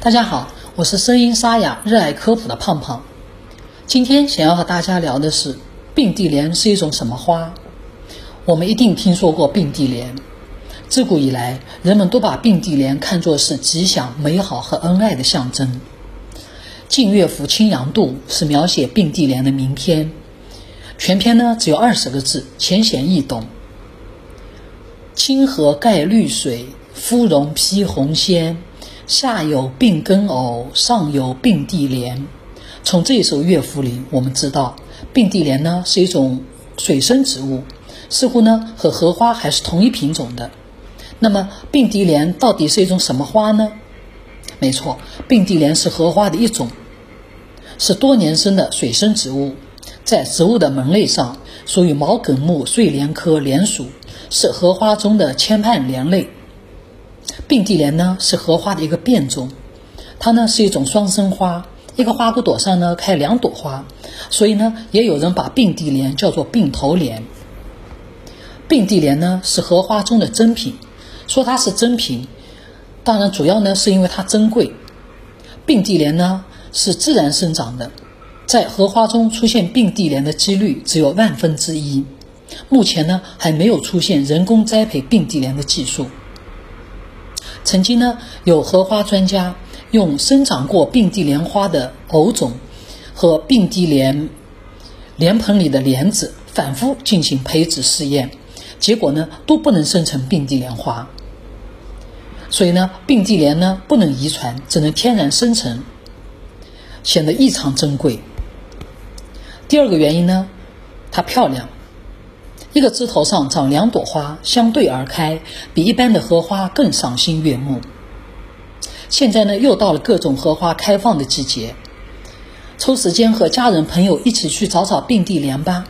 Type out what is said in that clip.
大家好，我是声音沙哑、热爱科普的胖胖。今天想要和大家聊的是，并蒂莲是一种什么花？我们一定听说过并蒂莲。自古以来，人们都把并蒂莲看作是吉祥、美好和恩爱的象征。晋乐府《青阳渡》是描写并蒂莲的名篇，全篇呢只有二十个字，浅显易懂。清河盖绿水，芙蓉披红鲜。下有并根藕，上有并蒂莲。从这首乐府里，我们知道并蒂莲呢是一种水生植物，似乎呢和荷花还是同一品种的。那么并蒂莲到底是一种什么花呢？没错，并蒂莲是荷花的一种，是多年生的水生植物，在植物的门类上属于毛茛目睡莲科莲属，是荷花中的千瓣莲类。并蒂莲呢是荷花的一个变种，它呢是一种双生花，一个花骨朵上呢开两朵花，所以呢也有人把并蒂莲叫做并头莲。并蒂莲呢是荷花中的珍品，说它是珍品，当然主要呢是因为它珍贵。并蒂莲呢是自然生长的，在荷花中出现并蒂莲的几率只有万分之一，目前呢还没有出现人工栽培并蒂莲的技术。曾经呢，有荷花专家用生长过并蒂莲花的藕种和并蒂莲莲盆里的莲子反复进行培植试验，结果呢都不能生成并蒂莲花。所以呢，并蒂莲呢不能遗传，只能天然生成，显得异常珍贵。第二个原因呢，它漂亮。一个枝头上长两朵花，相对而开，比一般的荷花更赏心悦目。现在呢，又到了各种荷花开放的季节，抽时间和家人朋友一起去找找并蒂莲吧。